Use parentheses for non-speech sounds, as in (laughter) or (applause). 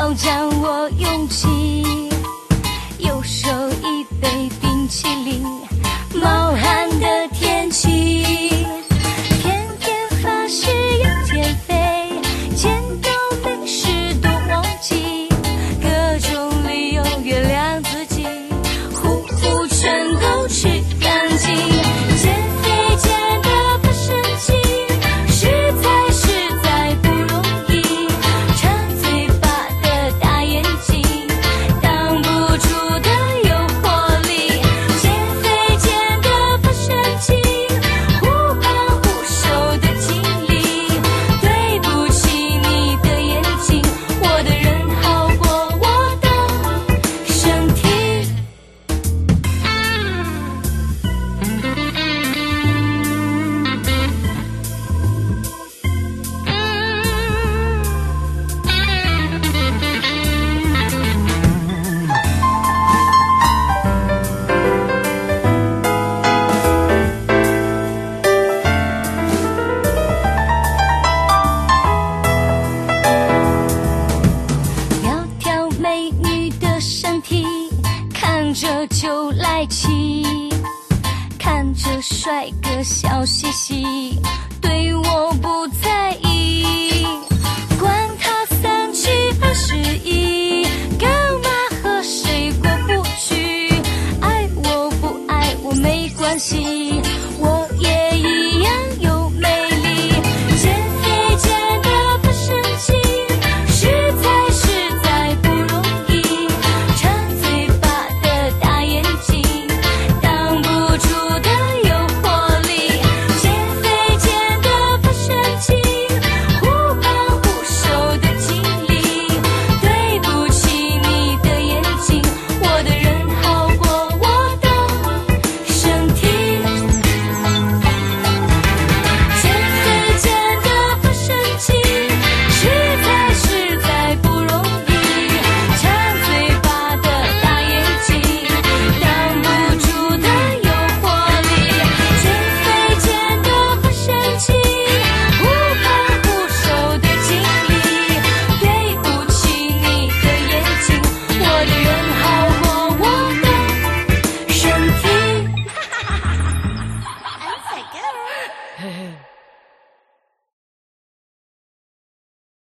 好将我拥起右手一杯冰淇淋。就来气看着帅哥笑嘻嘻对我不在意。管他三七二十一干嘛和谁过不去？爱我不爱我没关系 Yeah. (sighs) (sighs)